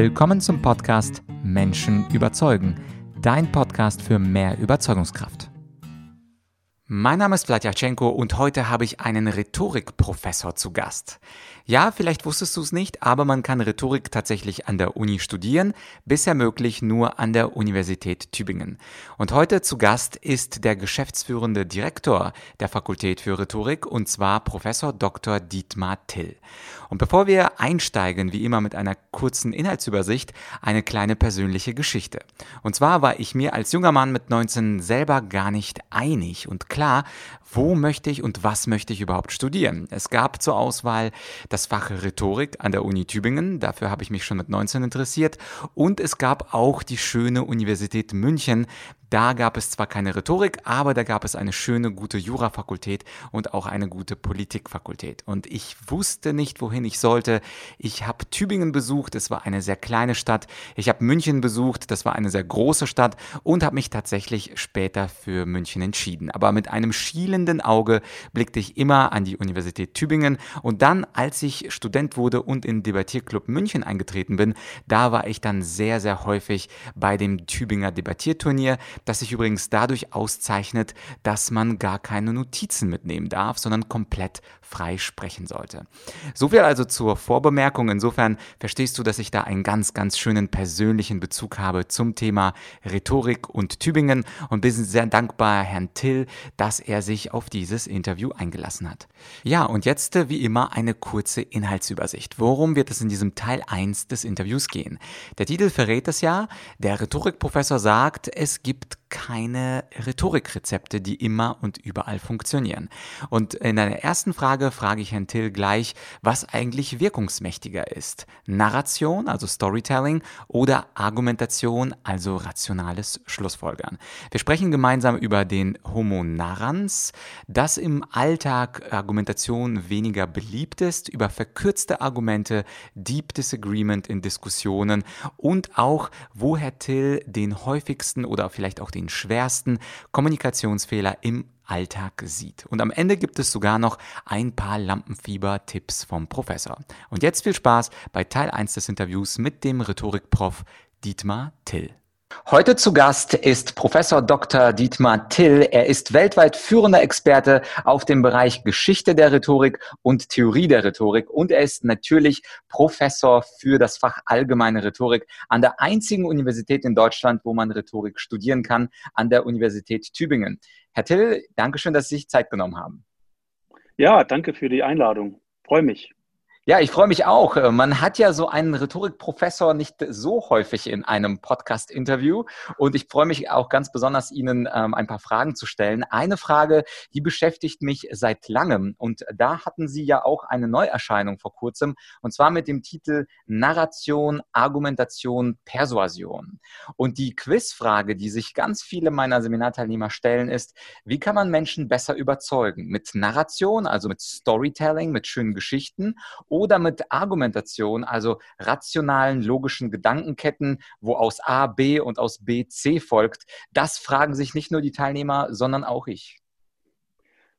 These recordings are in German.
Willkommen zum Podcast Menschen überzeugen, dein Podcast für mehr Überzeugungskraft. Mein Name ist Vladyachenko und heute habe ich einen Rhetorikprofessor zu Gast. Ja, vielleicht wusstest du es nicht, aber man kann Rhetorik tatsächlich an der Uni studieren, bisher möglich nur an der Universität Tübingen. Und heute zu Gast ist der geschäftsführende Direktor der Fakultät für Rhetorik und zwar Professor Dr. Dietmar Till. Und bevor wir einsteigen, wie immer mit einer kurzen Inhaltsübersicht, eine kleine persönliche Geschichte. Und zwar war ich mir als junger Mann mit 19 selber gar nicht einig und klar, wo möchte ich und was möchte ich überhaupt studieren. Es gab zur Auswahl das Fach Rhetorik an der Uni Tübingen, dafür habe ich mich schon mit 19 interessiert, und es gab auch die schöne Universität München, da gab es zwar keine Rhetorik, aber da gab es eine schöne, gute Jurafakultät und auch eine gute Politikfakultät. Und ich wusste nicht, wohin ich sollte. Ich habe Tübingen besucht, es war eine sehr kleine Stadt. Ich habe München besucht, das war eine sehr große Stadt und habe mich tatsächlich später für München entschieden. Aber mit einem schielenden Auge blickte ich immer an die Universität Tübingen. Und dann, als ich Student wurde und in Debattierclub München eingetreten bin, da war ich dann sehr, sehr häufig bei dem Tübinger Debattierturnier das sich übrigens dadurch auszeichnet, dass man gar keine Notizen mitnehmen darf, sondern komplett frei sprechen sollte. So viel also zur Vorbemerkung. Insofern verstehst du, dass ich da einen ganz, ganz schönen persönlichen Bezug habe zum Thema Rhetorik und Tübingen und bin sehr dankbar Herrn Till, dass er sich auf dieses Interview eingelassen hat. Ja, und jetzt äh, wie immer eine kurze Inhaltsübersicht. Worum wird es in diesem Teil 1 des Interviews gehen? Der Titel verrät es ja. Der Rhetorikprofessor sagt, es gibt keine Rhetorikrezepte, die immer und überall funktionieren. Und in der ersten Frage frage ich Herrn Till gleich, was eigentlich wirkungsmächtiger ist. Narration, also Storytelling, oder Argumentation, also rationales Schlussfolgern. Wir sprechen gemeinsam über den Homo narrans, dass im Alltag Argumentation weniger beliebt ist, über verkürzte Argumente, Deep Disagreement in Diskussionen und auch, wo Herr Till den häufigsten oder vielleicht auch den den schwersten Kommunikationsfehler im Alltag sieht. Und am Ende gibt es sogar noch ein paar Lampenfieber-Tipps vom Professor. Und jetzt viel Spaß bei Teil 1 des Interviews mit dem Rhetorikprof Dietmar Till. Heute zu Gast ist Professor Dr. Dietmar Till. Er ist weltweit führender Experte auf dem Bereich Geschichte der Rhetorik und Theorie der Rhetorik und er ist natürlich Professor für das Fach Allgemeine Rhetorik an der einzigen Universität in Deutschland, wo man Rhetorik studieren kann, an der Universität Tübingen. Herr Till, danke schön, dass Sie sich Zeit genommen haben. Ja, danke für die Einladung. Freue mich. Ja, ich freue mich auch. Äh, man hat ja so einen Rhetorikprofessor nicht so häufig in einem Podcast-Interview. Und ich freue mich auch ganz besonders, Ihnen ähm, ein paar Fragen zu stellen. Eine Frage, die beschäftigt mich seit langem. Und da hatten Sie ja auch eine Neuerscheinung vor kurzem. Und zwar mit dem Titel Narration, Argumentation, Persuasion. Und die Quizfrage, die sich ganz viele meiner Seminarteilnehmer stellen, ist, wie kann man Menschen besser überzeugen? Mit Narration, also mit Storytelling, mit schönen Geschichten oder mit Argumentation, also rationalen, logischen Gedankenketten, wo aus A B und aus B C folgt. Das fragen sich nicht nur die Teilnehmer, sondern auch ich.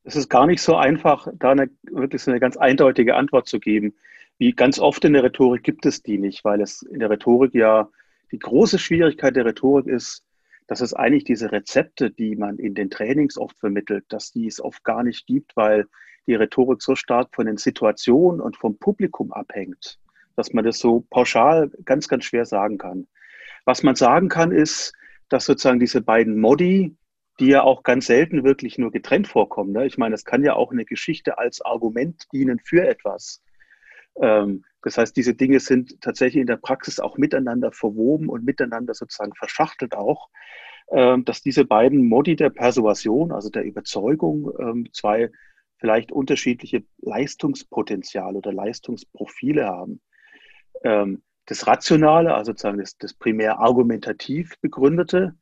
Es ist gar nicht so einfach, da eine, wirklich so eine ganz eindeutige Antwort zu geben. Wie ganz oft in der Rhetorik gibt es die nicht, weil es in der Rhetorik ja die große Schwierigkeit der Rhetorik ist, dass es eigentlich diese Rezepte, die man in den Trainings oft vermittelt, dass die es oft gar nicht gibt, weil die Rhetorik so stark von den Situationen und vom Publikum abhängt, dass man das so pauschal ganz, ganz schwer sagen kann. Was man sagen kann, ist, dass sozusagen diese beiden Modi, die ja auch ganz selten wirklich nur getrennt vorkommen. Ne? Ich meine, das kann ja auch eine Geschichte als Argument dienen für etwas. Ähm, das heißt, diese Dinge sind tatsächlich in der Praxis auch miteinander verwoben und miteinander sozusagen verschachtelt auch, ähm, dass diese beiden Modi der Persuasion, also der Überzeugung, ähm, zwei vielleicht unterschiedliche Leistungspotenziale oder Leistungsprofile haben. Ähm, das Rationale, also sozusagen das, das primär argumentativ begründete,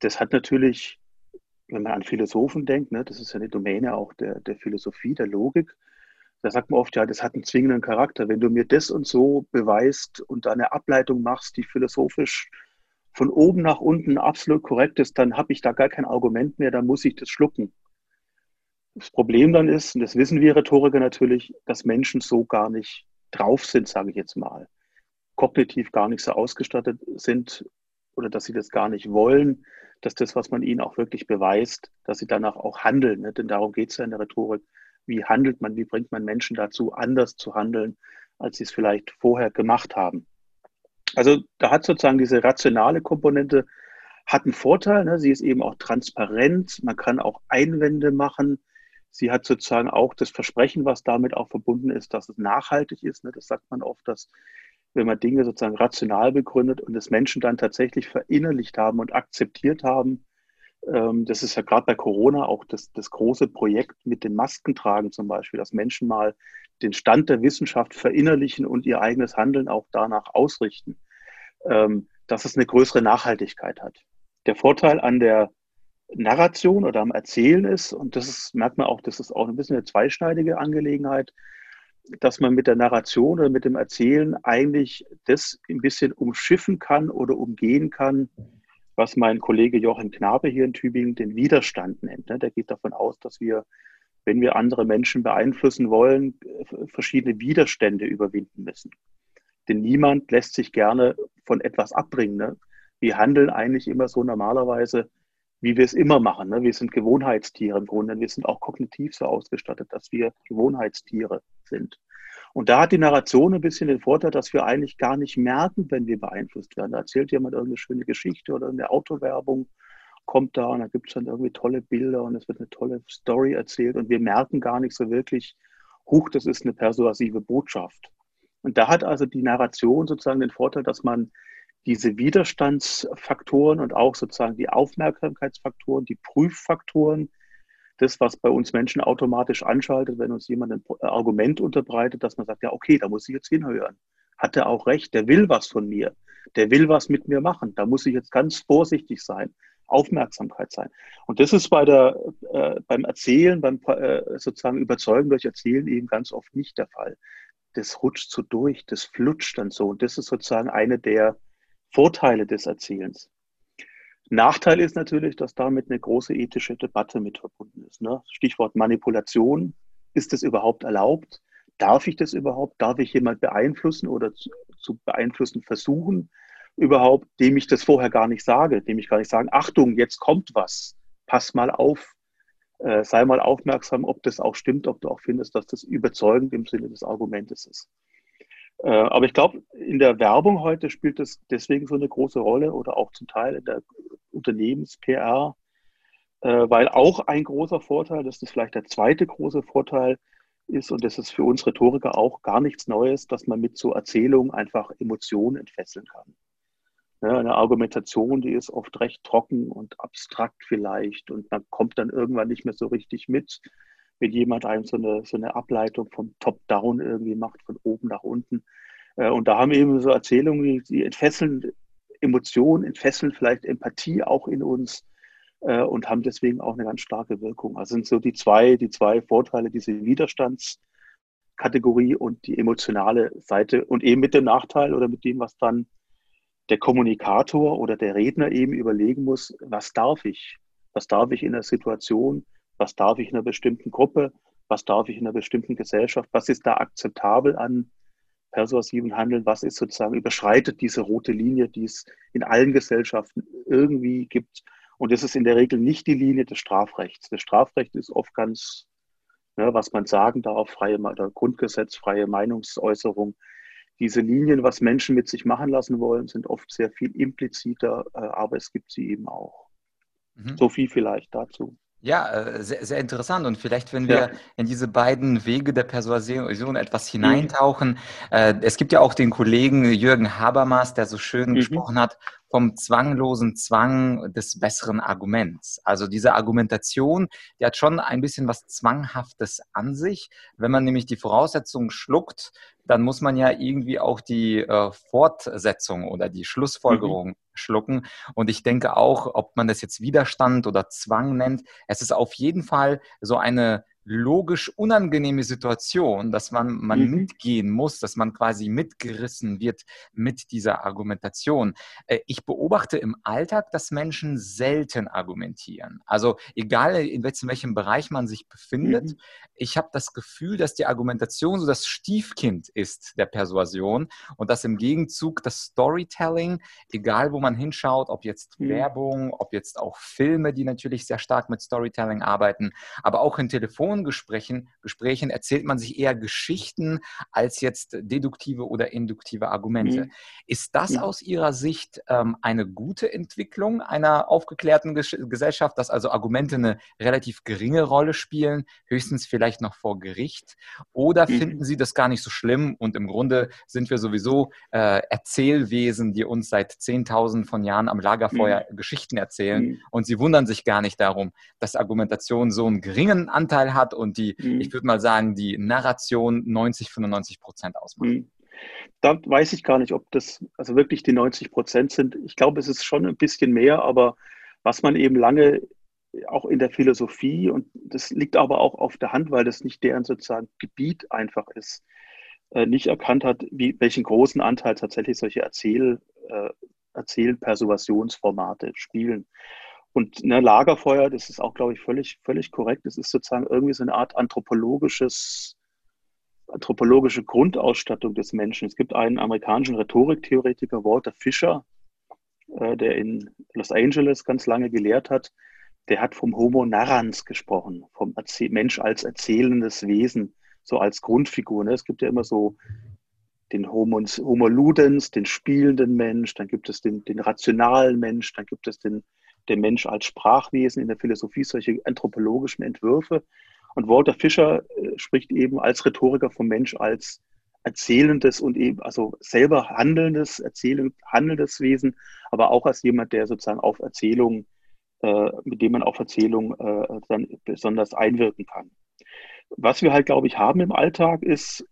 das hat natürlich, wenn man an Philosophen denkt, ne, das ist ja eine Domäne auch der, der Philosophie, der Logik, da sagt man oft, ja, das hat einen zwingenden Charakter. Wenn du mir das und so beweist und da eine Ableitung machst, die philosophisch von oben nach unten absolut korrekt ist, dann habe ich da gar kein Argument mehr, dann muss ich das schlucken. Das Problem dann ist, und das wissen wir Rhetoriker natürlich, dass Menschen so gar nicht drauf sind, sage ich jetzt mal. kognitiv gar nicht so ausgestattet sind oder dass sie das gar nicht wollen, dass das, was man ihnen auch wirklich beweist, dass sie danach auch handeln. Ne? Denn darum geht es ja in der Rhetorik. Wie handelt man, wie bringt man Menschen dazu, anders zu handeln, als sie es vielleicht vorher gemacht haben. Also da hat sozusagen diese rationale Komponente hat einen Vorteil. Ne? Sie ist eben auch transparent. Man kann auch Einwände machen. Sie hat sozusagen auch das Versprechen, was damit auch verbunden ist, dass es nachhaltig ist. Ne? Das sagt man oft, dass wenn man Dinge sozusagen rational begründet und das Menschen dann tatsächlich verinnerlicht haben und akzeptiert haben, ähm, das ist ja gerade bei Corona auch das, das große Projekt mit den Maskentragen zum Beispiel, dass Menschen mal den Stand der Wissenschaft verinnerlichen und ihr eigenes Handeln auch danach ausrichten, ähm, dass es eine größere Nachhaltigkeit hat. Der Vorteil an der Narration oder am Erzählen ist, und das ist, merkt man auch, das ist auch ein bisschen eine zweischneidige Angelegenheit, dass man mit der Narration oder mit dem Erzählen eigentlich das ein bisschen umschiffen kann oder umgehen kann, was mein Kollege Jochen Knabe hier in Tübingen den Widerstand nennt. Ne? Der geht davon aus, dass wir, wenn wir andere Menschen beeinflussen wollen, verschiedene Widerstände überwinden müssen. Denn niemand lässt sich gerne von etwas abbringen. Ne? Wir handeln eigentlich immer so normalerweise, wie wir es immer machen. Ne? Wir sind Gewohnheitstiere im Grunde. Wir sind auch kognitiv so ausgestattet, dass wir Gewohnheitstiere sind. Und da hat die Narration ein bisschen den Vorteil, dass wir eigentlich gar nicht merken, wenn wir beeinflusst werden. Da erzählt jemand irgendeine schöne Geschichte oder eine Autowerbung kommt da und da gibt es dann irgendwie tolle Bilder und es wird eine tolle Story erzählt und wir merken gar nicht so wirklich, huch, das ist eine persuasive Botschaft. Und da hat also die Narration sozusagen den Vorteil, dass man diese Widerstandsfaktoren und auch sozusagen die Aufmerksamkeitsfaktoren, die Prüffaktoren, das, was bei uns Menschen automatisch anschaltet, wenn uns jemand ein Argument unterbreitet, dass man sagt, ja, okay, da muss ich jetzt hinhören. Hat er auch recht, der will was von mir, der will was mit mir machen. Da muss ich jetzt ganz vorsichtig sein, Aufmerksamkeit sein. Und das ist bei der, äh, beim Erzählen, beim äh, sozusagen Überzeugen durch Erzählen eben ganz oft nicht der Fall. Das rutscht so durch, das flutscht dann so. Und das ist sozusagen eine der Vorteile des Erzählens. Nachteil ist natürlich, dass damit eine große ethische Debatte mit verbunden ist. Ne? Stichwort Manipulation. Ist das überhaupt erlaubt? Darf ich das überhaupt? Darf ich jemand beeinflussen oder zu, zu beeinflussen versuchen? Überhaupt, dem ich das vorher gar nicht sage, dem ich gar nicht sage, Achtung, jetzt kommt was, pass mal auf, äh, sei mal aufmerksam, ob das auch stimmt, ob du auch findest, dass das überzeugend im Sinne des Argumentes ist. Äh, aber ich glaube, in der Werbung heute spielt das deswegen so eine große Rolle oder auch zum Teil in der Unternehmens-PR, äh, weil auch ein großer Vorteil, das ist vielleicht der zweite große Vorteil, ist, und das ist für uns Rhetoriker auch gar nichts Neues, dass man mit so Erzählungen einfach Emotionen entfesseln kann. Ja, eine Argumentation, die ist oft recht trocken und abstrakt vielleicht und man kommt dann irgendwann nicht mehr so richtig mit wenn jemand einem so eine, so eine Ableitung vom Top-Down irgendwie macht, von oben nach unten. Äh, und da haben eben so Erzählungen, die entfesseln Emotionen, entfesseln vielleicht Empathie auch in uns äh, und haben deswegen auch eine ganz starke Wirkung. Also sind so die zwei, die zwei Vorteile, diese Widerstandskategorie und die emotionale Seite und eben mit dem Nachteil oder mit dem, was dann der Kommunikator oder der Redner eben überlegen muss, was darf ich? Was darf ich in der Situation? Was darf ich in einer bestimmten Gruppe, was darf ich in einer bestimmten Gesellschaft, was ist da akzeptabel an persuasiven Handeln, was ist sozusagen, überschreitet diese rote Linie, die es in allen Gesellschaften irgendwie gibt. Und das ist in der Regel nicht die Linie des Strafrechts. Das Strafrecht ist oft ganz, ne, was man sagen darf, freie oder Grundgesetz, freie Meinungsäußerung. Diese Linien, was Menschen mit sich machen lassen wollen, sind oft sehr viel impliziter, äh, aber es gibt sie eben auch. Mhm. So viel vielleicht dazu. Ja, äh, sehr, sehr interessant. Und vielleicht, wenn wir ja. in diese beiden Wege der Persuasion etwas mhm. hineintauchen. Mhm. es gibt ja auch den Kollegen Jürgen Habermas, der so schön mhm. gesprochen hat vom zwanglosen Zwang des besseren Arguments. Also diese Argumentation, die hat schon ein bisschen was Zwanghaftes an sich. Wenn man nämlich die Voraussetzungen schluckt, dann muss man ja irgendwie auch die äh, Fortsetzung oder die Schlussfolgerung mhm. schlucken. Und ich denke auch, ob man das jetzt Widerstand oder Zwang nennt, es ist auf jeden Fall so eine logisch unangenehme Situation, dass man, man mhm. mitgehen muss, dass man quasi mitgerissen wird mit dieser Argumentation. Äh, ich beobachte im Alltag, dass Menschen selten argumentieren. Also egal in welchem Bereich man sich befindet, mhm. ich habe das Gefühl, dass die Argumentation so das Stiefkind ist der Persuasion und dass im Gegenzug das Storytelling, egal wo man hinschaut, ob jetzt mhm. Werbung, ob jetzt auch Filme, die natürlich sehr stark mit Storytelling arbeiten, aber auch in Telefongesprächen Gesprächen erzählt man sich eher Geschichten als jetzt deduktive oder induktive Argumente. Mhm. Ist das ja. aus Ihrer Sicht ähm, eine gute Entwicklung einer aufgeklärten Ges Gesellschaft, dass also Argumente eine relativ geringe Rolle spielen, höchstens vielleicht noch vor Gericht? Oder mhm. finden Sie das gar nicht so schlimm und im Grunde sind wir sowieso äh, Erzählwesen, die uns seit Zehntausenden von Jahren am Lagerfeuer mhm. Geschichten erzählen mhm. und Sie wundern sich gar nicht darum, dass Argumentation so einen geringen Anteil hat und die, mhm. ich würde mal sagen, die Narration 90, 95 Prozent ausmacht. Mhm. Da weiß ich gar nicht, ob das also wirklich die 90 Prozent sind. Ich glaube, es ist schon ein bisschen mehr, aber was man eben lange auch in der Philosophie, und das liegt aber auch auf der Hand, weil das nicht deren sozusagen Gebiet einfach ist, äh, nicht erkannt hat, wie, welchen großen Anteil tatsächlich solche Erzähl, äh, Erzählpersuasionsformate spielen. Und ne, Lagerfeuer, das ist auch, glaube ich, völlig, völlig korrekt. Das ist sozusagen irgendwie so eine Art anthropologisches, anthropologische Grundausstattung des Menschen. Es gibt einen amerikanischen Rhetoriktheoretiker, Walter Fischer, äh, der in Los Angeles ganz lange gelehrt hat. Der hat vom Homo narrans gesprochen, vom Erzäh Mensch als erzählendes Wesen, so als Grundfigur. Ne? Es gibt ja immer so den Homo, Homo ludens, den spielenden Mensch, dann gibt es den, den rationalen Mensch, dann gibt es den der Mensch als Sprachwesen in der Philosophie solche anthropologischen Entwürfe. Und Walter Fischer äh, spricht eben als Rhetoriker vom Mensch als erzählendes und eben, also selber handelndes, erzählend, handelndes Wesen, aber auch als jemand, der sozusagen auf Erzählung, äh, mit dem man auf Erzählung äh, dann besonders einwirken kann. Was wir halt, glaube ich, haben im Alltag ist,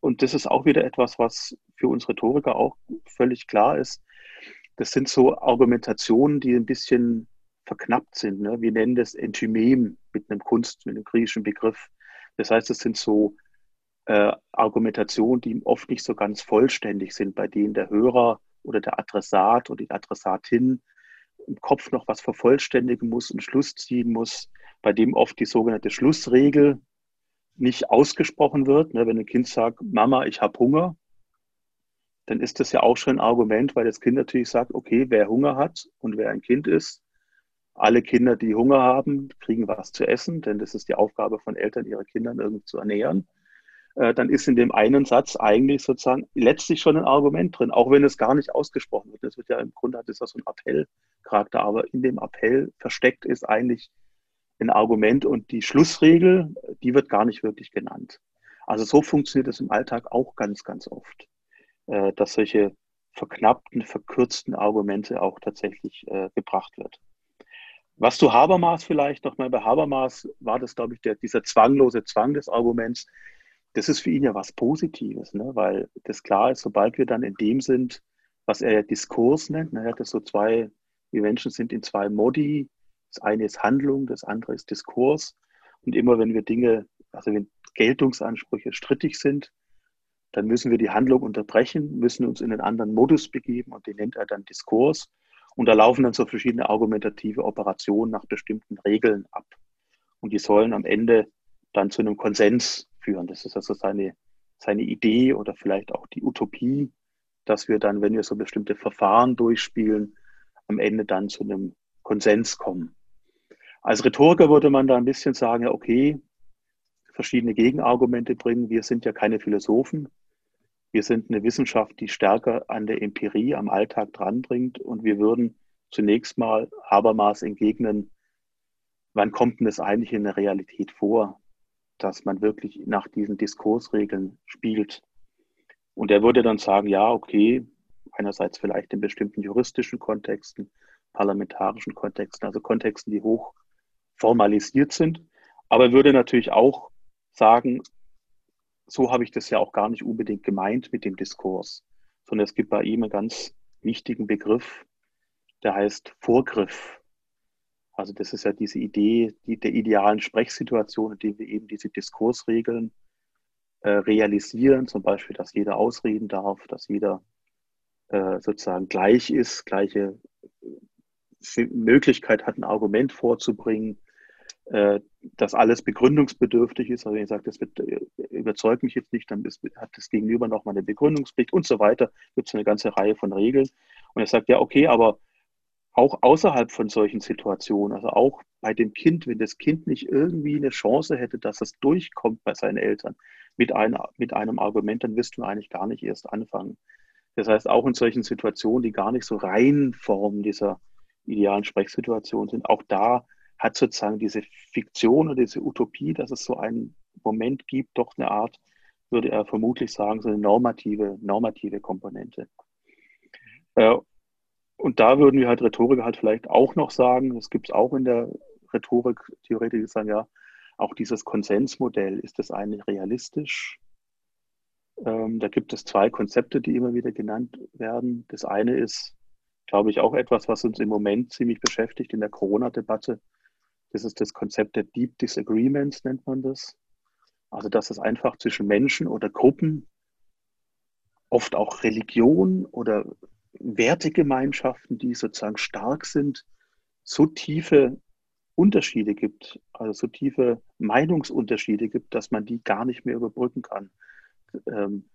und das ist auch wieder etwas, was für uns Rhetoriker auch völlig klar ist, das sind so Argumentationen, die ein bisschen verknappt sind. Ne? Wir nennen das Entymem mit einem Kunst, mit einem griechischen Begriff. Das heißt, es sind so äh, Argumentationen, die oft nicht so ganz vollständig sind, bei denen der Hörer oder der Adressat oder die Adressatin im Kopf noch was vervollständigen muss, einen Schluss ziehen muss, bei dem oft die sogenannte Schlussregel nicht ausgesprochen wird. Ne? Wenn ein Kind sagt, Mama, ich habe Hunger, dann ist das ja auch schon ein Argument, weil das Kind natürlich sagt, okay, wer Hunger hat und wer ein Kind ist, alle Kinder, die Hunger haben, kriegen was zu essen, denn das ist die Aufgabe von Eltern, ihre Kinder irgendwie zu ernähren. Äh, dann ist in dem einen Satz eigentlich sozusagen letztlich schon ein Argument drin, auch wenn es gar nicht ausgesprochen wird. Das wird ja im Grunde hat das ja so ein Appellcharakter, aber in dem Appell versteckt ist eigentlich ein Argument und die Schlussregel, die wird gar nicht wirklich genannt. Also so funktioniert es im Alltag auch ganz, ganz oft. Äh, dass solche verknappten, verkürzten Argumente auch tatsächlich äh, gebracht wird. Was zu Habermas vielleicht nochmal, bei Habermas war das, glaube ich, der, dieser zwanglose Zwang des Arguments. Das ist für ihn ja was Positives, ne? weil das klar ist, sobald wir dann in dem sind, was er ja Diskurs nennt, ne? er hat das so zwei, wir Menschen sind in zwei Modi, das eine ist Handlung, das andere ist Diskurs. Und immer wenn wir Dinge, also wenn Geltungsansprüche strittig sind, dann müssen wir die Handlung unterbrechen, müssen uns in einen anderen Modus begeben und den nennt er dann Diskurs. Und da laufen dann so verschiedene argumentative Operationen nach bestimmten Regeln ab. Und die sollen am Ende dann zu einem Konsens führen. Das ist also seine, seine Idee oder vielleicht auch die Utopie, dass wir dann, wenn wir so bestimmte Verfahren durchspielen, am Ende dann zu einem Konsens kommen. Als Rhetoriker würde man da ein bisschen sagen, okay, verschiedene Gegenargumente bringen. Wir sind ja keine Philosophen. Wir sind eine Wissenschaft, die stärker an der Empirie, am Alltag dranbringt. Und wir würden zunächst mal Habermas entgegnen, wann kommt denn das eigentlich in der Realität vor, dass man wirklich nach diesen Diskursregeln spielt? Und er würde dann sagen, ja, okay, einerseits vielleicht in bestimmten juristischen Kontexten, parlamentarischen Kontexten, also Kontexten, die hoch formalisiert sind. Aber er würde natürlich auch sagen, so habe ich das ja auch gar nicht unbedingt gemeint mit dem Diskurs, sondern es gibt bei ihm einen ganz wichtigen Begriff, der heißt Vorgriff. Also das ist ja diese Idee die, der idealen Sprechsituation, in der wir eben diese Diskursregeln äh, realisieren, zum Beispiel, dass jeder ausreden darf, dass jeder äh, sozusagen gleich ist, gleiche äh, Möglichkeit hat, ein Argument vorzubringen, dass alles begründungsbedürftig ist. Also wenn ich sage, das wird, äh, überzeugt mich jetzt nicht, dann ist, hat das Gegenüber noch mal eine Begründungspflicht und so weiter. Gibt es eine ganze Reihe von Regeln. Und er sagt, ja, okay, aber auch außerhalb von solchen Situationen, also auch bei dem Kind, wenn das Kind nicht irgendwie eine Chance hätte, dass es durchkommt bei seinen Eltern mit, ein, mit einem Argument, dann wirst du eigentlich gar nicht erst anfangen. Das heißt, auch in solchen Situationen, die gar nicht so rein Form dieser idealen Sprechsituation sind, auch da hat sozusagen diese Fiktion oder diese Utopie, dass es so einen Moment gibt, doch eine Art, würde er vermutlich sagen, so eine normative, normative Komponente. Äh, und da würden wir halt Rhetoriker halt vielleicht auch noch sagen, das gibt es auch in der Rhetorik, Theoretiker sagen ja, auch dieses Konsensmodell, ist das eigentlich realistisch? Ähm, da gibt es zwei Konzepte, die immer wieder genannt werden. Das eine ist, glaube ich, auch etwas, was uns im Moment ziemlich beschäftigt in der Corona-Debatte. Ist das Konzept der Deep Disagreements, nennt man das. Also, dass es einfach zwischen Menschen oder Gruppen, oft auch Religion oder Wertegemeinschaften, die sozusagen stark sind, so tiefe Unterschiede gibt, also so tiefe Meinungsunterschiede gibt, dass man die gar nicht mehr überbrücken kann. Ähm,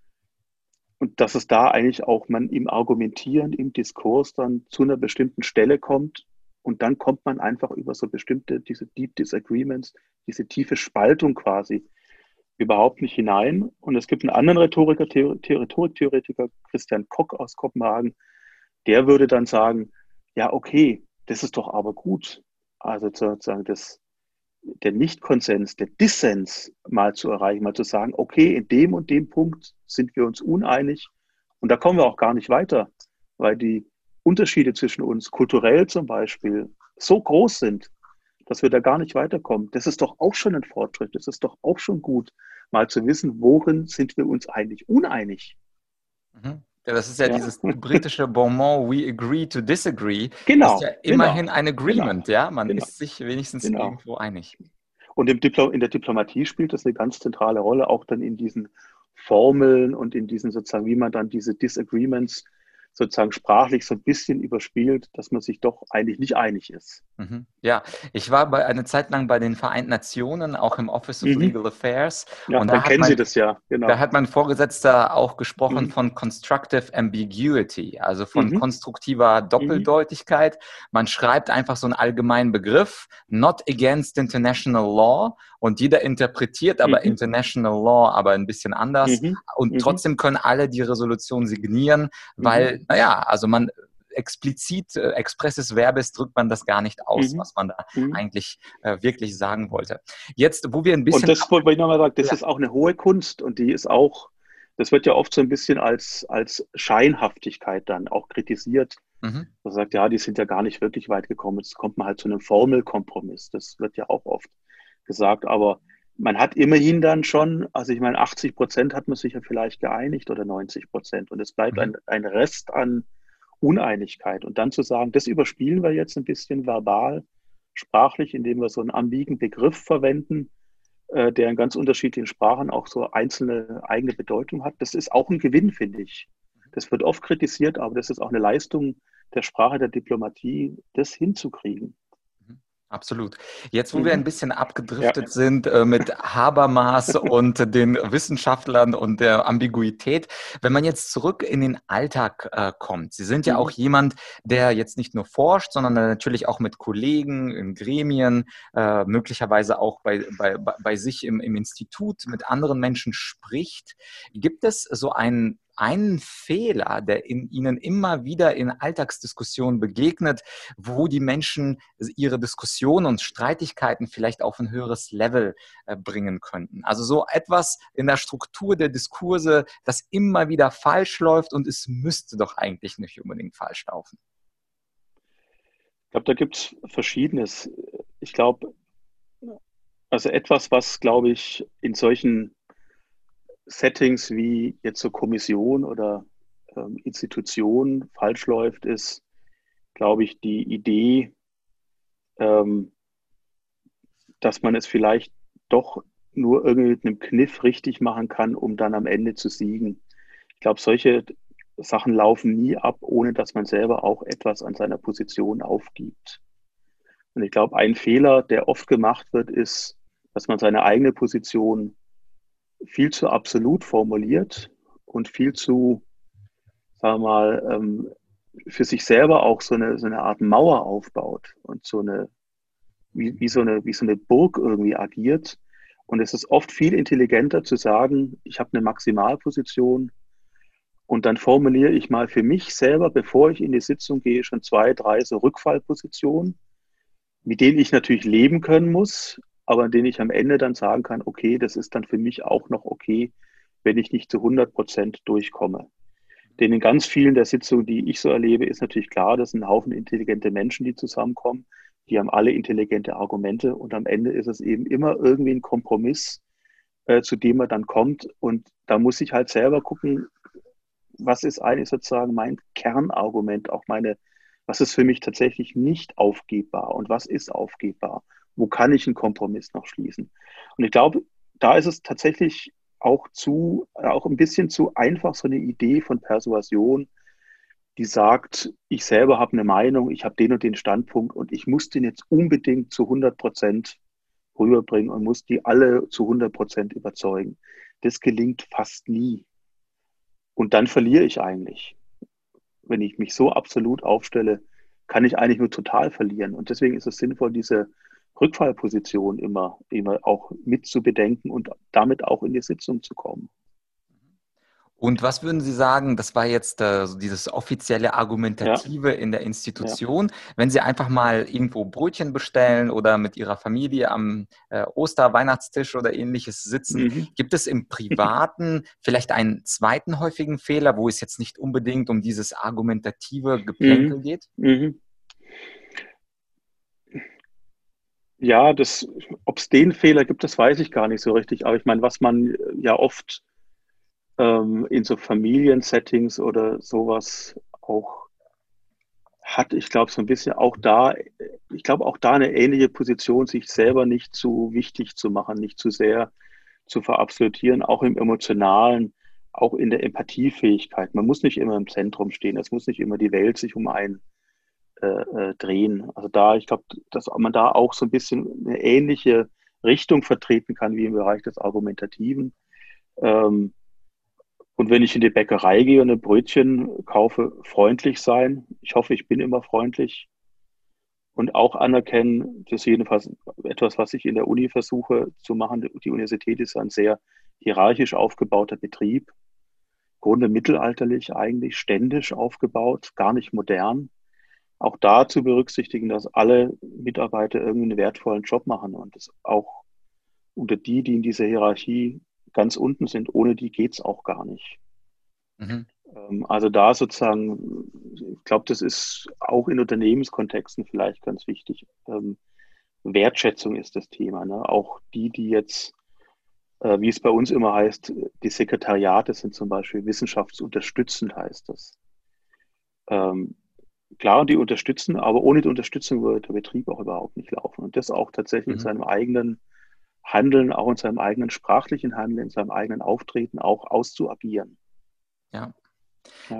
und dass es da eigentlich auch man im Argumentieren, im Diskurs dann zu einer bestimmten Stelle kommt und dann kommt man einfach über so bestimmte, diese Deep Disagreements, diese tiefe Spaltung quasi überhaupt nicht hinein. Und es gibt einen anderen Rhetoriker, Rhetoriktheoretiker, Christian Koch aus Kopenhagen, der würde dann sagen, ja, okay, das ist doch aber gut. Also sozusagen das, der Nicht-Konsens, der Dissens mal zu erreichen, mal zu sagen, okay, in dem und dem Punkt sind wir uns uneinig und da kommen wir auch gar nicht weiter, weil die Unterschiede zwischen uns, kulturell zum Beispiel, so groß sind, dass wir da gar nicht weiterkommen. Das ist doch auch schon ein Fortschritt. Das ist doch auch schon gut, mal zu wissen, worin sind wir uns eigentlich uneinig. Mhm. Ja, das ist ja, ja, dieses britische Bonmot, we agree to disagree. Genau. Das ist ja genau. immerhin genau, ein Agreement, genau, ja. Man genau. ist sich wenigstens genau. irgendwo einig. Und in der Diplomatie spielt das eine ganz zentrale Rolle, auch dann in diesen Formeln und in diesen sozusagen, wie man dann diese Disagreements sozusagen sprachlich so ein bisschen überspielt, dass man sich doch eigentlich nicht einig ist. Mhm. Ja, ich war bei, eine Zeit lang bei den Vereinten Nationen, auch im Office of mhm. Legal Affairs. Ja, und da kennen mein, Sie das ja, genau. Da hat mein Vorgesetzter auch gesprochen mhm. von Constructive Ambiguity, also von mhm. konstruktiver mhm. Doppeldeutigkeit. Man schreibt einfach so einen allgemeinen Begriff, not against international law, und jeder interpretiert aber mhm. International Law aber ein bisschen anders. Und trotzdem können alle die Resolution signieren, weil, naja, also man explizit, äh, expresses Verbes drückt man das gar nicht aus, mhm. was man da mhm. eigentlich äh, wirklich sagen wollte. Jetzt, wo wir ein bisschen. Und das wollte ich nochmal sagen, das ja. ist auch eine hohe Kunst und die ist auch, das wird ja oft so ein bisschen als, als Scheinhaftigkeit dann auch kritisiert. Mhm. Man sagt, ja, die sind ja gar nicht wirklich weit gekommen. Jetzt kommt man halt zu einem Formelkompromiss. Das wird ja auch oft gesagt, aber man hat immerhin dann schon, also ich meine, 80 Prozent hat man sich ja vielleicht geeinigt oder 90 Prozent und es bleibt mhm. ein, ein Rest an Uneinigkeit. Und dann zu sagen, das überspielen wir jetzt ein bisschen verbal, sprachlich, indem wir so einen ambigen Begriff verwenden, äh, der in ganz unterschiedlichen Sprachen auch so einzelne eigene Bedeutung hat. Das ist auch ein Gewinn, finde ich. Das wird oft kritisiert, aber das ist auch eine Leistung der Sprache, der Diplomatie, das hinzukriegen. Absolut. Jetzt, wo wir ein mhm. bisschen abgedriftet ja. sind äh, mit Habermas und den Wissenschaftlern und der Ambiguität, wenn man jetzt zurück in den Alltag äh, kommt, Sie sind ja mhm. auch jemand, der jetzt nicht nur forscht, sondern natürlich auch mit Kollegen in Gremien, äh, möglicherweise auch bei, bei, bei sich im, im Institut mit anderen Menschen spricht. Gibt es so einen einen Fehler, der in Ihnen immer wieder in Alltagsdiskussionen begegnet, wo die Menschen ihre Diskussionen und Streitigkeiten vielleicht auf ein höheres Level äh, bringen könnten. Also so etwas in der Struktur der Diskurse, das immer wieder falsch läuft und es müsste doch eigentlich nicht unbedingt falsch laufen. Ich glaube, da gibt es Verschiedenes. Ich glaube, also etwas, was, glaube ich, in solchen Settings wie jetzt so Kommission oder ähm, Institution falsch läuft, ist, glaube ich, die Idee, ähm, dass man es vielleicht doch nur irgendwie mit einem Kniff richtig machen kann, um dann am Ende zu siegen. Ich glaube, solche Sachen laufen nie ab, ohne dass man selber auch etwas an seiner Position aufgibt. Und ich glaube, ein Fehler, der oft gemacht wird, ist, dass man seine eigene Position viel zu absolut formuliert und viel zu, sagen wir mal, ähm, für sich selber auch so eine, so eine Art Mauer aufbaut und so eine, wie, wie, so eine, wie so eine Burg irgendwie agiert. Und es ist oft viel intelligenter zu sagen, ich habe eine Maximalposition und dann formuliere ich mal für mich selber, bevor ich in die Sitzung gehe, schon zwei, drei so Rückfallpositionen, mit denen ich natürlich leben können muss, aber an denen ich am Ende dann sagen kann, okay, das ist dann für mich auch noch okay, wenn ich nicht zu 100 Prozent durchkomme. Denn in ganz vielen der Sitzungen, die ich so erlebe, ist natürlich klar, das sind ein Haufen intelligente Menschen, die zusammenkommen. Die haben alle intelligente Argumente und am Ende ist es eben immer irgendwie ein Kompromiss, äh, zu dem man dann kommt. Und da muss ich halt selber gucken, was ist eigentlich sozusagen mein Kernargument, auch meine, was ist für mich tatsächlich nicht aufgebbar und was ist aufgebbar? Wo kann ich einen Kompromiss noch schließen? Und ich glaube, da ist es tatsächlich auch zu, auch ein bisschen zu einfach so eine Idee von Persuasion, die sagt, ich selber habe eine Meinung, ich habe den und den Standpunkt und ich muss den jetzt unbedingt zu 100 Prozent rüberbringen und muss die alle zu 100 Prozent überzeugen. Das gelingt fast nie. Und dann verliere ich eigentlich. Wenn ich mich so absolut aufstelle, kann ich eigentlich nur total verlieren. Und deswegen ist es sinnvoll, diese Rückfallposition immer, immer auch mit zu bedenken und damit auch in die Sitzung zu kommen. Und was würden Sie sagen, das war jetzt äh, so dieses offizielle Argumentative ja. in der Institution, ja. wenn Sie einfach mal irgendwo Brötchen bestellen oder mit Ihrer Familie am äh, Oster-Weihnachtstisch oder ähnliches sitzen, mhm. gibt es im Privaten vielleicht einen zweiten häufigen Fehler, wo es jetzt nicht unbedingt um dieses argumentative Geplänkel mhm. geht? Mhm. Ja, ob es den Fehler gibt, das weiß ich gar nicht so richtig. Aber ich meine, was man ja oft ähm, in so Familiensettings oder sowas auch hat, ich glaube, so ein bisschen auch da, ich glaube, auch da eine ähnliche Position, sich selber nicht zu wichtig zu machen, nicht zu sehr zu verabsolutieren, auch im Emotionalen, auch in der Empathiefähigkeit. Man muss nicht immer im Zentrum stehen, es muss nicht immer die Welt sich um einen äh, äh, drehen. Also da, ich glaube, dass man da auch so ein bisschen eine ähnliche Richtung vertreten kann wie im Bereich des Argumentativen. Ähm, und wenn ich in die Bäckerei gehe und ein Brötchen kaufe, freundlich sein. Ich hoffe, ich bin immer freundlich. Und auch anerkennen, das ist jedenfalls etwas, was ich in der Uni versuche zu machen. Die Universität ist ein sehr hierarchisch aufgebauter Betrieb. Grunde mittelalterlich eigentlich, ständisch aufgebaut, gar nicht modern. Auch da zu berücksichtigen, dass alle Mitarbeiter irgendwie einen wertvollen Job machen und das auch unter die, die in dieser Hierarchie ganz unten sind. Ohne die geht es auch gar nicht. Mhm. Ähm, also da sozusagen, ich glaube, das ist auch in Unternehmenskontexten vielleicht ganz wichtig. Ähm, Wertschätzung ist das Thema. Ne? Auch die, die jetzt, äh, wie es bei uns immer heißt, die Sekretariate sind zum Beispiel wissenschaftsunterstützend, heißt das. Klar, die unterstützen, aber ohne die Unterstützung würde der Betrieb auch überhaupt nicht laufen. Und das auch tatsächlich mhm. in seinem eigenen Handeln, auch in seinem eigenen sprachlichen Handeln, in seinem eigenen Auftreten auch auszuagieren. Ja.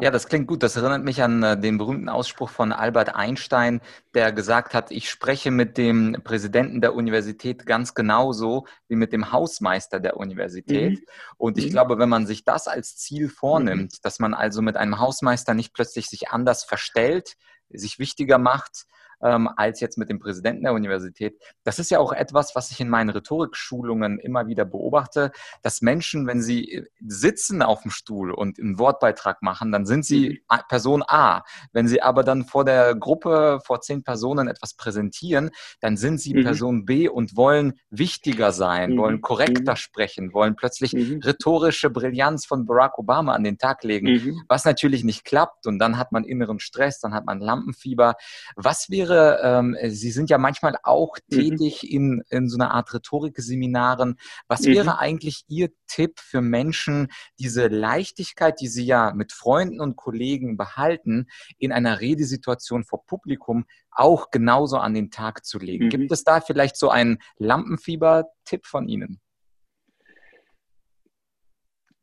Ja. das klingt gut. Das erinnert mich an äh, den berühmten Ausspruch von Albert Einstein, der gesagt hat, ich spreche mit dem Präsidenten der Universität ganz genauso wie mit dem Hausmeister der Universität. Mhm. Und ich mhm. glaube, wenn man sich das als Ziel vornimmt, mhm. dass man also mit einem Hausmeister nicht plötzlich sich anders verstellt, sich wichtiger macht, ähm, als jetzt mit dem Präsidenten der Universität. Das ist ja auch etwas, was ich in meinen Rhetorikschulungen immer wieder beobachte, dass Menschen, wenn sie äh, sitzen auf dem Stuhl und einen Wortbeitrag machen, dann sind sie mhm. Person A. Wenn sie aber dann vor der Gruppe, vor zehn Personen etwas präsentieren, dann sind sie mhm. Person B und wollen wichtiger sein, mhm. wollen korrekter mhm. sprechen, wollen plötzlich mhm. rhetorische Brillanz von Barack Obama an den Tag legen, mhm. was natürlich nicht klappt und dann hat man inneren Stress, dann hat man Lampenfieber. Was wäre wäre, ähm, Sie sind ja manchmal auch mhm. tätig in, in so einer Art Rhetorikseminaren. Was mhm. wäre eigentlich Ihr Tipp für Menschen, diese Leichtigkeit, die Sie ja mit Freunden und Kollegen behalten, in einer Redesituation vor Publikum auch genauso an den Tag zu legen? Mhm. Gibt es da vielleicht so einen Lampenfieber-Tipp von Ihnen?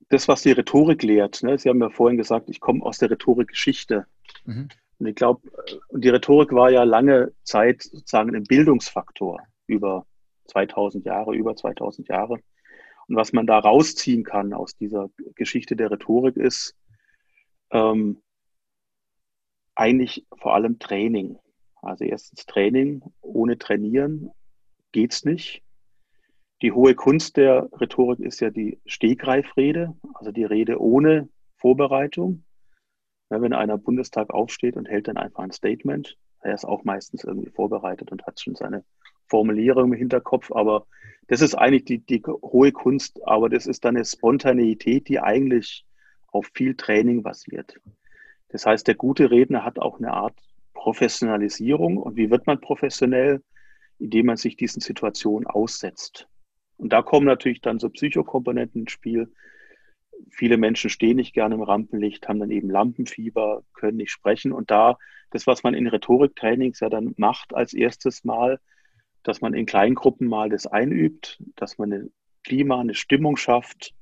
das, was die Rhetorik lehrt, ne? Sie haben ja vorhin gesagt, ich komme aus der Rhetorikgeschichte. Mhm. Und ich glaube, die Rhetorik war ja lange Zeit sozusagen ein Bildungsfaktor über 2000 Jahre, über 2000 Jahre. Und was man da rausziehen kann aus dieser Geschichte der Rhetorik ist ähm, eigentlich vor allem Training. Also erstens Training. Ohne Trainieren geht's nicht. Die hohe Kunst der Rhetorik ist ja die Stegreifrede, also die Rede ohne Vorbereitung. Ja, wenn einer Bundestag aufsteht und hält dann einfach ein Statement, er ist auch meistens irgendwie vorbereitet und hat schon seine Formulierung im Hinterkopf, aber das ist eigentlich die, die hohe Kunst, aber das ist dann eine Spontaneität, die eigentlich auf viel Training basiert. Das heißt, der gute Redner hat auch eine Art Professionalisierung. Und wie wird man professionell? Indem man sich diesen Situationen aussetzt. Und da kommen natürlich dann so Psychokomponenten ins Spiel. Viele Menschen stehen nicht gerne im Rampenlicht, haben dann eben Lampenfieber, können nicht sprechen. Und da, das, was man in Rhetoriktrainings ja dann macht als erstes Mal, dass man in Kleingruppen mal das einübt, dass man ein Klima, eine Stimmung schafft,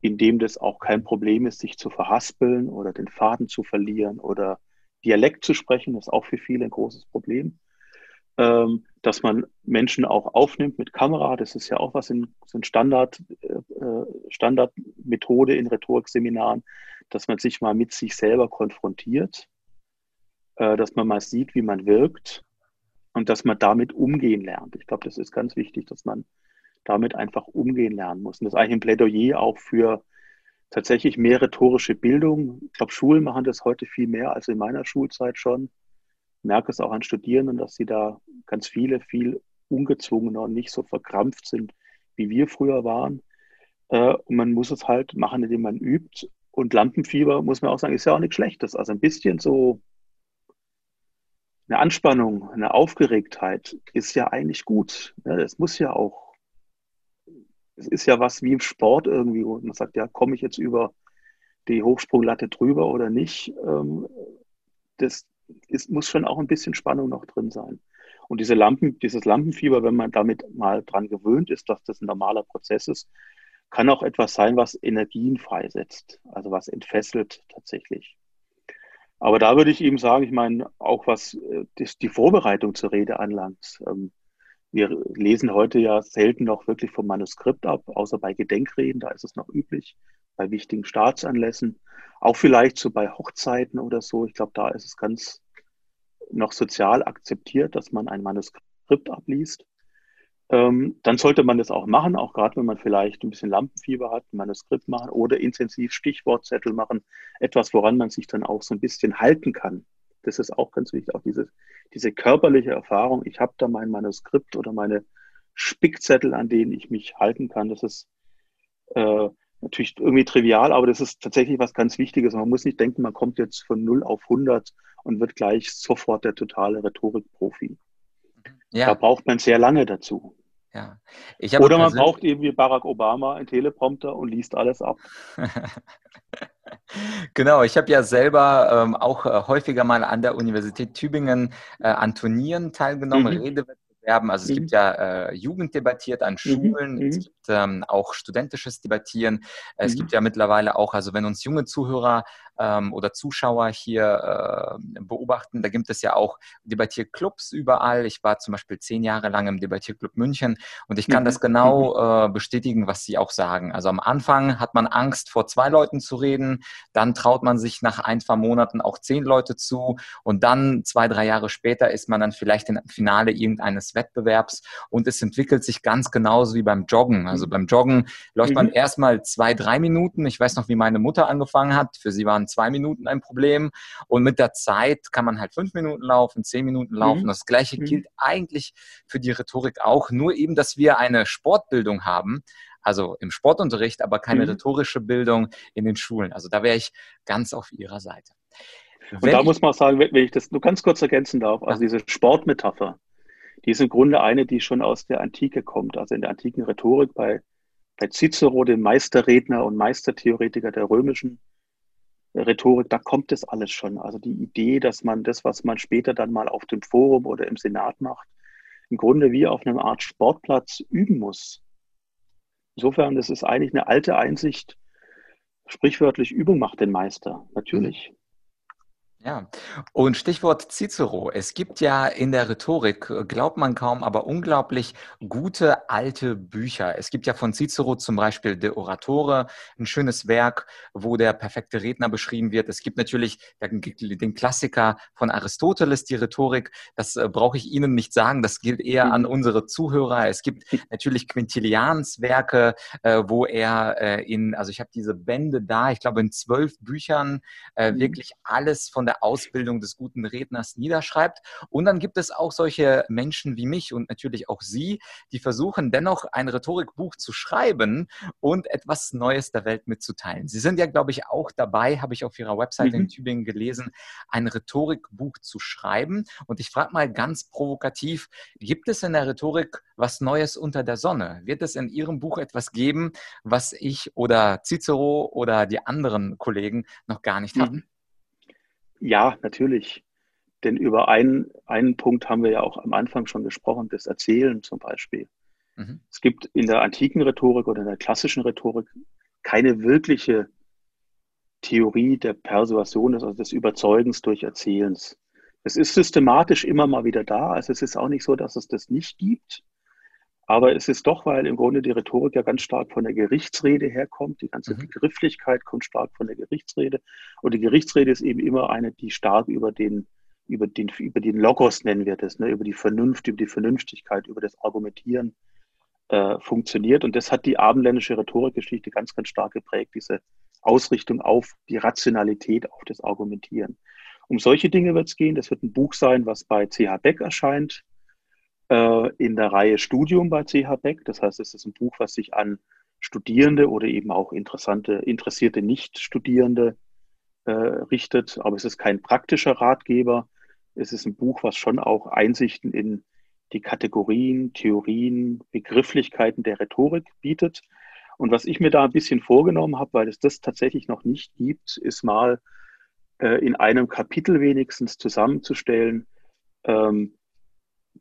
in dem das auch kein Problem ist, sich zu verhaspeln oder den Faden zu verlieren oder Dialekt zu sprechen, das ist auch für viele ein großes Problem. Ähm, dass man Menschen auch aufnimmt mit Kamera. Das ist ja auch was in so ein Standard, äh, äh, Standardmethode in Rhetorikseminaren, dass man sich mal mit sich selber konfrontiert, äh, dass man mal sieht, wie man wirkt und dass man damit umgehen lernt. Ich glaube, das ist ganz wichtig, dass man damit einfach umgehen lernen muss. Und das ist eigentlich ein Plädoyer auch für tatsächlich mehr rhetorische Bildung. Ich glaube, Schulen machen das heute viel mehr als in meiner Schulzeit schon merke es auch an Studierenden, dass sie da ganz viele viel ungezwungener und nicht so verkrampft sind, wie wir früher waren. Äh, und man muss es halt machen, indem man übt. Und Lampenfieber, muss man auch sagen, ist ja auch nichts Schlechtes. Also ein bisschen so eine Anspannung, eine Aufgeregtheit ist ja eigentlich gut. Es muss ja auch, es ist ja was wie im Sport irgendwie, wo man sagt, ja, komme ich jetzt über die Hochsprunglatte drüber oder nicht. Ähm, das, es muss schon auch ein bisschen Spannung noch drin sein. Und diese Lampen, dieses Lampenfieber, wenn man damit mal dran gewöhnt ist, dass das ein normaler Prozess ist, kann auch etwas sein, was Energien freisetzt, also was entfesselt tatsächlich. Aber da würde ich eben sagen, ich meine, auch was äh, die Vorbereitung zur Rede anlangt. Ähm, wir lesen heute ja selten noch wirklich vom Manuskript ab, außer bei Gedenkreden, da ist es noch üblich, bei wichtigen Staatsanlässen. Auch vielleicht so bei Hochzeiten oder so. Ich glaube, da ist es ganz noch sozial akzeptiert, dass man ein Manuskript abliest. Ähm, dann sollte man das auch machen, auch gerade wenn man vielleicht ein bisschen Lampenfieber hat, ein Manuskript machen oder intensiv Stichwortzettel machen. Etwas, woran man sich dann auch so ein bisschen halten kann. Das ist auch ganz wichtig, auch diese, diese körperliche Erfahrung. Ich habe da mein Manuskript oder meine Spickzettel, an denen ich mich halten kann. Das ist äh, natürlich irgendwie trivial, aber das ist tatsächlich was ganz Wichtiges. Man muss nicht denken, man kommt jetzt von 0 auf 100 und wird gleich sofort der totale Rhetorikprofi. Ja. Da braucht man sehr lange dazu. Ja. Oder man braucht eben wie Barack Obama einen Teleprompter und liest alles ab. Genau, ich habe ja selber ähm, auch äh, häufiger mal an der Universität Tübingen äh, an Turnieren teilgenommen, mhm. Redewettbewerben Wettbewerben. Also es mhm. gibt ja äh, Jugend debattiert an mhm. Schulen, mhm. es gibt ähm, auch studentisches Debattieren. Es mhm. gibt ja mittlerweile auch, also wenn uns junge Zuhörer ähm, oder Zuschauer hier äh, beobachten, da gibt es ja auch Debattierclubs überall. Ich war zum Beispiel zehn Jahre lang im Debattierclub München und ich kann mhm. das genau mhm. äh, bestätigen, was Sie auch sagen. Also am Anfang hat man Angst, vor zwei Leuten zu reden, dann traut man sich nach ein, zwei Monaten auch zehn Leute zu und dann zwei, drei Jahre später ist man dann vielleicht im Finale irgendeines Wettbewerbs und es entwickelt sich ganz genauso wie beim Joggen. Also mhm. beim Joggen läuft man erstmal zwei, drei Minuten. Ich weiß noch, wie meine Mutter angefangen hat. Für sie waren zwei Minuten ein Problem. Und mit der Zeit kann man halt fünf Minuten laufen, zehn Minuten laufen. Mhm. Das Gleiche mhm. gilt eigentlich für die Rhetorik auch. Nur eben, dass wir eine Sportbildung haben, also im Sportunterricht, aber keine mhm. rhetorische Bildung in den Schulen. Also da wäre ich ganz auf Ihrer Seite. Und da muss man sagen, wenn ich das nur ganz kurz ergänzen darf, also diese Sportmetapher, die ist im Grunde eine, die schon aus der Antike kommt. Also in der antiken Rhetorik bei, bei Cicero, dem Meisterredner und Meistertheoretiker der römischen Rhetorik, da kommt das alles schon. Also die Idee, dass man das, was man später dann mal auf dem Forum oder im Senat macht, im Grunde wie auf einer Art Sportplatz üben muss. Insofern, das ist eigentlich eine alte Einsicht, sprichwörtlich Übung macht den Meister, natürlich. Ja, und Stichwort Cicero. Es gibt ja in der Rhetorik, äh, glaubt man kaum, aber unglaublich gute alte Bücher. Es gibt ja von Cicero zum Beispiel De Oratore, ein schönes Werk, wo der perfekte Redner beschrieben wird. Es gibt natürlich den Klassiker von Aristoteles, die Rhetorik. Das äh, brauche ich Ihnen nicht sagen. Das gilt eher an mhm. unsere Zuhörer. Es gibt natürlich Quintilians Werke, äh, wo er in, also ich habe diese Bände da, ich glaube in zwölf Büchern, mhm. wirklich alles von der der Ausbildung des guten Redners niederschreibt. Und dann gibt es auch solche Menschen wie mich und natürlich auch Sie, die versuchen dennoch ein Rhetorikbuch zu schreiben und etwas Neues der Welt mitzuteilen. Sie sind ja, glaube ich, auch dabei, habe ich auf Ihrer Website mhm. in Tübingen gelesen, ein Rhetorikbuch zu schreiben. Und ich frage mal ganz provokativ, gibt es in der Rhetorik was Neues unter der Sonne? Wird es in Ihrem Buch etwas geben, was ich oder Cicero oder die anderen Kollegen noch gar nicht mhm. Ja, natürlich. Denn über einen, einen Punkt haben wir ja auch am Anfang schon gesprochen, das Erzählen zum Beispiel. Mhm. Es gibt in der antiken Rhetorik oder in der klassischen Rhetorik keine wirkliche Theorie der Persuasion, also des Überzeugens durch Erzählens. Es ist systematisch immer mal wieder da. Also es ist auch nicht so, dass es das nicht gibt. Aber es ist doch, weil im Grunde die Rhetorik ja ganz stark von der Gerichtsrede herkommt. Die ganze mhm. Begrifflichkeit kommt stark von der Gerichtsrede. Und die Gerichtsrede ist eben immer eine, die stark über den, über den, über den Logos nennen wir das, ne, über die Vernunft, über die Vernünftigkeit, über das Argumentieren äh, funktioniert. Und das hat die abendländische Rhetorikgeschichte ganz, ganz stark geprägt, diese Ausrichtung auf die Rationalität, auf das Argumentieren. Um solche Dinge wird es gehen. Das wird ein Buch sein, was bei CH Beck erscheint äh, in der Reihe Studium bei CH Beck. Das heißt, es ist ein Buch, was sich an Studierende oder eben auch interessante, interessierte Nicht-Studierende äh, richtet. Aber es ist kein praktischer Ratgeber. Es ist ein Buch, was schon auch Einsichten in die Kategorien, Theorien, Begrifflichkeiten der Rhetorik bietet. Und was ich mir da ein bisschen vorgenommen habe, weil es das tatsächlich noch nicht gibt, ist mal äh, in einem Kapitel wenigstens zusammenzustellen, ähm,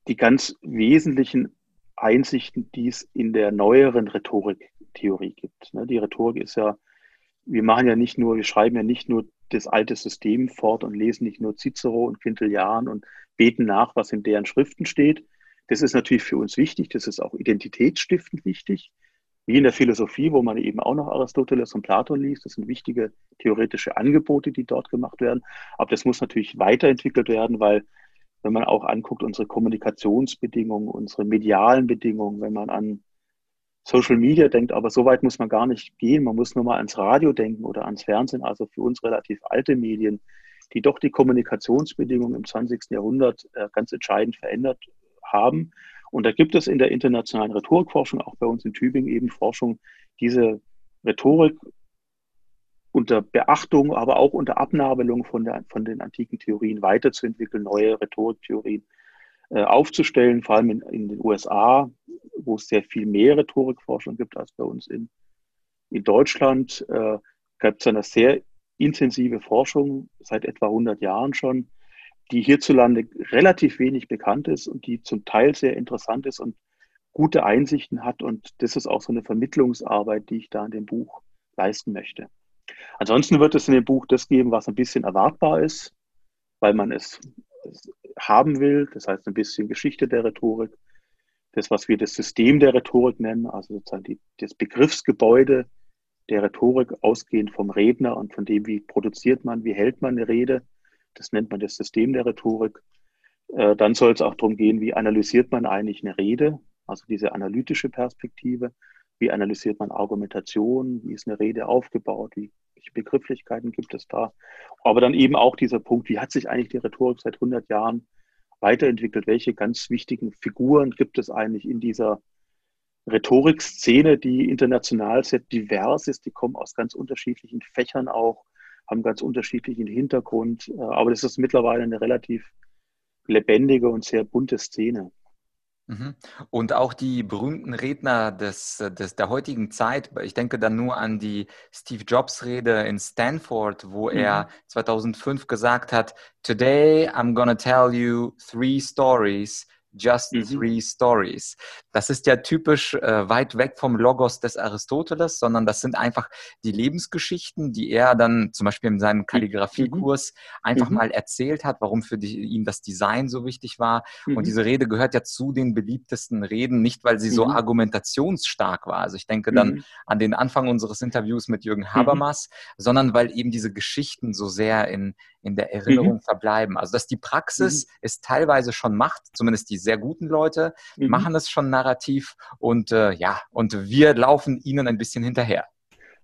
die ganz wesentlichen Einsichten, die es in der neueren Rhetoriktheorie gibt. Ne, die Rhetorik ist ja, wir machen ja nicht nur, wir schreiben ja nicht nur das alte System fort und lesen nicht nur Cicero und Quintilian und beten nach, was in deren Schriften steht. Das ist natürlich für uns wichtig, das ist auch identitätsstiftend wichtig, wie in der Philosophie, wo man eben auch noch Aristoteles und Platon liest. Das sind wichtige theoretische Angebote, die dort gemacht werden. Aber das muss natürlich weiterentwickelt werden, weil wenn man auch anguckt, unsere Kommunikationsbedingungen, unsere medialen Bedingungen, wenn man an Social Media denkt, aber so weit muss man gar nicht gehen. Man muss nur mal ans Radio denken oder ans Fernsehen, also für uns relativ alte Medien, die doch die Kommunikationsbedingungen im 20. Jahrhundert äh, ganz entscheidend verändert haben. Und da gibt es in der internationalen Rhetorikforschung, auch bei uns in Tübingen eben Forschung, diese Rhetorik unter Beachtung, aber auch unter Abnabelung von, der, von den antiken Theorien weiterzuentwickeln, neue Rhetoriktheorien äh, aufzustellen, vor allem in, in, den USA, wo es sehr viel mehr Rhetorikforschung gibt als bei uns in, in Deutschland. Äh, gibt es eine sehr intensive Forschung seit etwa 100 Jahren schon, die hierzulande relativ wenig bekannt ist und die zum Teil sehr interessant ist und gute Einsichten hat. Und das ist auch so eine Vermittlungsarbeit, die ich da in dem Buch leisten möchte. Ansonsten wird es in dem Buch das geben, was ein bisschen erwartbar ist, weil man es, haben will. Das heißt ein bisschen Geschichte der Rhetorik. Das, was wir das System der Rhetorik nennen, also sozusagen die, das Begriffsgebäude der Rhetorik, ausgehend vom Redner und von dem, wie produziert man, wie hält man eine Rede. Das nennt man das System der Rhetorik. Äh, dann soll es auch darum gehen, wie analysiert man eigentlich eine Rede, also diese analytische Perspektive. Wie analysiert man Argumentation? Wie ist eine Rede aufgebaut? Wie, welche Begrifflichkeiten gibt es da? Aber dann eben auch dieser Punkt, wie hat sich eigentlich die Rhetorik seit 100 Jahren weiterentwickelt? Welche ganz wichtigen Figuren gibt es eigentlich in dieser Rhetorikszene, die international sehr divers ist? Die kommen aus ganz unterschiedlichen Fächern auch. haben ganz unterschiedlichen Hintergrund. Äh, aber das ist mittlerweile eine relativ lebendige und sehr bunte Szene. Mhm. Und auch die berühmten Redner des, des, der heutigen Zeit, ich denke dann nur an die Steve Jobs-Rede in Stanford, wo mhm. er 2005 gesagt hat, Today I'm gonna tell you three stories Just mhm. Three Stories. Das ist ja typisch äh, weit weg vom Logos des Aristoteles, sondern das sind einfach die Lebensgeschichten, die er dann zum Beispiel in seinem mhm. Kalligrafiekurs mhm. einfach mhm. mal erzählt hat, warum für die, ihm das Design so wichtig war. Mhm. Und diese Rede gehört ja zu den beliebtesten Reden, nicht weil sie so mhm. argumentationsstark war. Also ich denke dann an den Anfang unseres Interviews mit Jürgen Habermas, sondern weil eben diese Geschichten so sehr in, in der Erinnerung mhm. verbleiben. Also dass die Praxis mhm. es teilweise schon macht, zumindest die sehr guten Leute mhm. machen es schon narrativ und äh, ja, und wir laufen ihnen ein bisschen hinterher.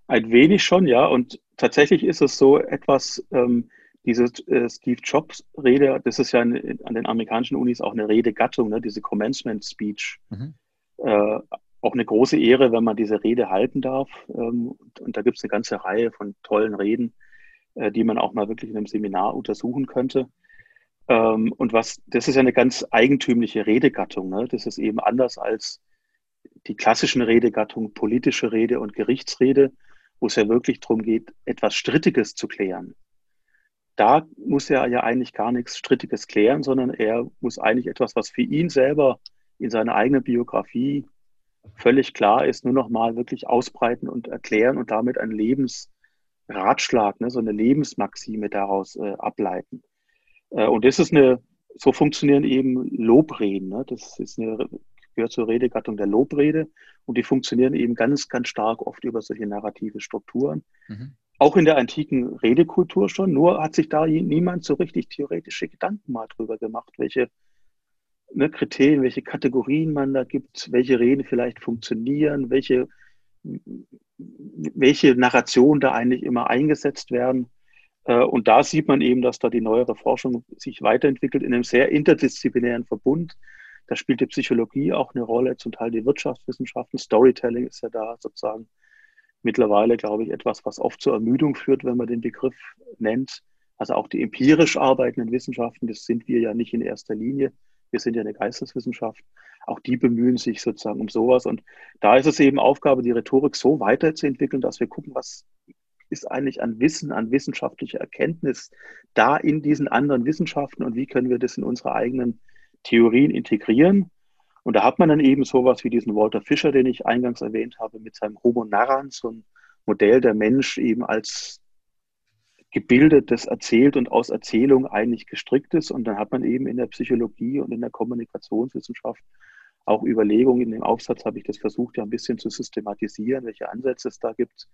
Ein wenig schon, ja. Und tatsächlich ist es so etwas, ähm, diese äh, Steve Jobs Rede, das ist ja in, an den amerikanischen Unis auch eine Redegattung, ne, diese Commencement Speech. Mhm. Äh, auch eine große Ehre, wenn man diese Rede halten darf. Ähm, und da gibt es eine ganze Reihe von tollen Reden. Äh, die man auch mal wirklich in einem Seminar untersuchen könnte. Ähm, und was, das ist ja eine ganz eigentümliche Redegattung. Ne? Das ist eben anders als die klassischen Redegattungen, politische Rede und Gerichtsrede, wo es ja wirklich darum geht, etwas Strittiges zu klären. Da muss er ja eigentlich gar nichts Strittiges klären, sondern er muss eigentlich etwas, was für ihn selber in seiner eigenen Biografie völlig klar ist, nur noch mal wirklich ausbreiten und erklären und damit ein Lebens, Ratschlag, ne, so eine Lebensmaxime daraus äh, ableiten. Äh, und das ist eine, so funktionieren eben Lobreden. Ne? Das ist eine, gehört zur Redegattung der Lobrede und die funktionieren eben ganz, ganz stark oft über solche narrative Strukturen. Mhm. Auch in der antiken Redekultur schon, nur hat sich da niemand so richtig theoretische Gedanken mal drüber gemacht, welche ne, Kriterien, welche Kategorien man da gibt, welche Reden vielleicht funktionieren, welche welche Narration da eigentlich immer eingesetzt werden. Äh, und da sieht man eben, dass da die neuere Forschung sich weiterentwickelt in einem sehr interdisziplinären Verbund. Da spielt die Psychologie auch eine Rolle, zum Teil die Wirtschaftswissenschaften. Storytelling ist ja da sozusagen mittlerweile, glaube ich, etwas, was oft zur Ermüdung führt, wenn man den Begriff nennt. Also auch die empirisch arbeitenden Wissenschaften, das sind wir ja nicht in erster Linie. Wir sind ja eine Geisteswissenschaft auch die bemühen sich sozusagen um sowas. Und da ist es eben Aufgabe, die Rhetorik so weiterzuentwickeln, dass wir gucken, was ist eigentlich an Wissen, an wissenschaftlicher Erkenntnis da in diesen anderen Wissenschaften und wie können wir das in unsere eigenen Theorien integrieren. Und da hat man dann eben sowas wie diesen Walter Fischer, den ich eingangs erwähnt habe, mit seinem Homo narrans, so ein Modell der Mensch eben als gebildet, das erzählt und aus Erzählung eigentlich gestrickt ist. Und dann hat man eben in der Psychologie und in der Kommunikationswissenschaft auch Überlegungen. In dem Aufsatz habe ich das versucht, ja ein bisschen zu systematisieren, welche Ansätze es da gibt,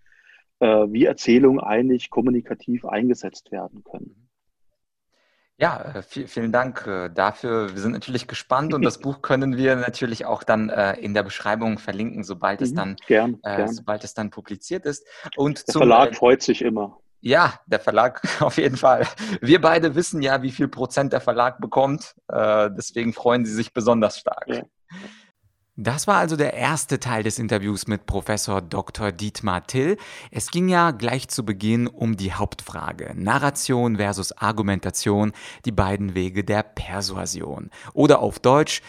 äh, wie Erzählungen eigentlich kommunikativ eingesetzt werden können. Ja, äh, vielen Dank äh, dafür. Wir sind natürlich gespannt und das Buch können wir natürlich auch dann äh, in der Beschreibung verlinken, sobald es mhm, dann, gern, gern. sobald es dann publiziert ist. Und der Verlag freut sich immer. Ja, der Verlag auf jeden Fall. Wir beide wissen ja, wie viel Prozent der Verlag bekommt. deswegen freuen sie sich besonders stark. Ja. Das war also der erste Teil des Interviews mit Professor Dr. Dietmar Till. Es ging ja gleich zu Beginn um die Hauptfrage Narration versus Argumentation, die beiden Wege der Persuasion. Oder auf Deutsch,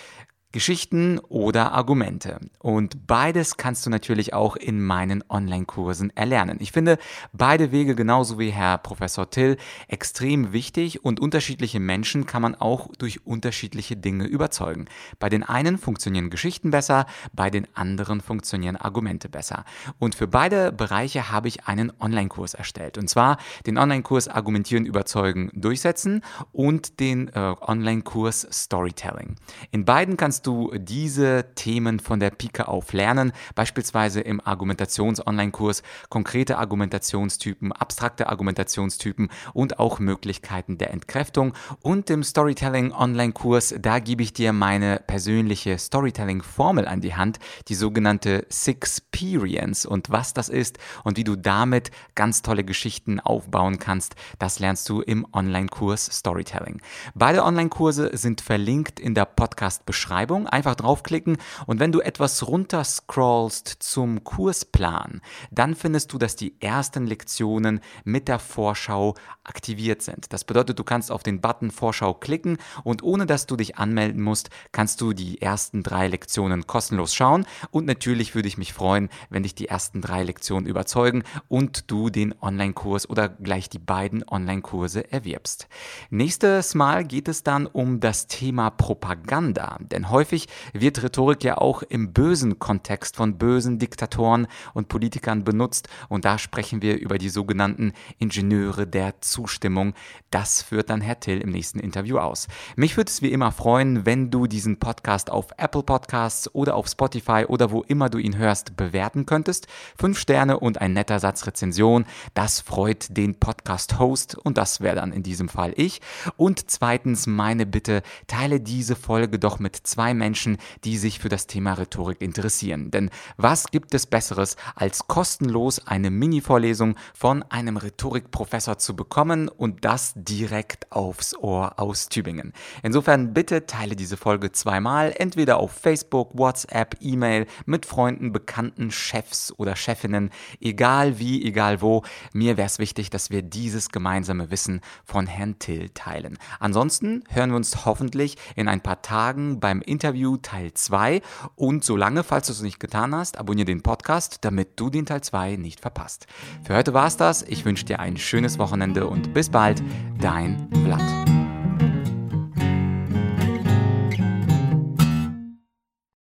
Geschichten oder Argumente. Und beides kannst du natürlich auch in meinen Online-Kursen erlernen. Ich finde beide Wege genauso wie Herr Professor Till extrem wichtig und unterschiedliche Menschen kann man auch durch unterschiedliche Dinge überzeugen. Bei den einen funktionieren Geschichten besser, bei den anderen funktionieren Argumente besser. Und für beide Bereiche habe ich einen Online-Kurs erstellt. Und zwar den Online-Kurs Argumentieren, Überzeugen, Durchsetzen und den äh, Online-Kurs Storytelling. In beiden kannst du diese Themen von der Pike auf lernen, beispielsweise im Argumentations-Online-Kurs, konkrete Argumentationstypen, abstrakte Argumentationstypen und auch Möglichkeiten der Entkräftung. Und im Storytelling-Online-Kurs, da gebe ich dir meine persönliche Storytelling-Formel an die Hand, die sogenannte Sixperience und was das ist und wie du damit ganz tolle Geschichten aufbauen kannst, das lernst du im Online-Kurs Storytelling. Beide Online-Kurse sind verlinkt in der Podcast-Beschreibung Beschreibung, einfach draufklicken und wenn du etwas runter scrollst zum Kursplan, dann findest du, dass die ersten Lektionen mit der Vorschau aktiviert sind. Das bedeutet, du kannst auf den Button Vorschau klicken und ohne dass du dich anmelden musst, kannst du die ersten drei Lektionen kostenlos schauen und natürlich würde ich mich freuen, wenn dich die ersten drei Lektionen überzeugen und du den Online-Kurs oder gleich die beiden Online-Kurse erwirbst. Nächstes Mal geht es dann um das Thema Propaganda, denn häufig wird Rhetorik ja auch im bösen Kontext von bösen Diktatoren und Politikern benutzt und da sprechen wir über die sogenannten Ingenieure der Zustimmung. Das führt dann Herr Till im nächsten Interview aus. Mich würde es wie immer freuen, wenn du diesen Podcast auf Apple Podcasts oder auf Spotify oder wo immer du ihn hörst bewerten könntest. Fünf Sterne und ein netter Satz Rezension. Das freut den Podcast-Host und das wäre dann in diesem Fall ich. Und zweitens meine Bitte, teile diese Folge doch mit zwei Menschen, die sich für das Thema Rhetorik interessieren. Denn was gibt es Besseres, als kostenlos eine Mini-Vorlesung von einem Rhetorikprofessor zu bekommen und das direkt aufs Ohr aus Tübingen? Insofern bitte teile diese Folge zweimal, entweder auf Facebook, WhatsApp, E-Mail, mit Freunden, Bekannten, Chefs oder Chefinnen, egal wie, egal wo. Mir wäre es wichtig, dass wir dieses gemeinsame Wissen von Herrn Till teilen. Ansonsten hören wir uns hoffentlich in ein paar Tagen beim Interview Teil 2 und solange, falls du es nicht getan hast, abonniere den Podcast, damit du den Teil 2 nicht verpasst. Für heute war es das. Ich wünsche dir ein schönes Wochenende und bis bald, dein Vlad.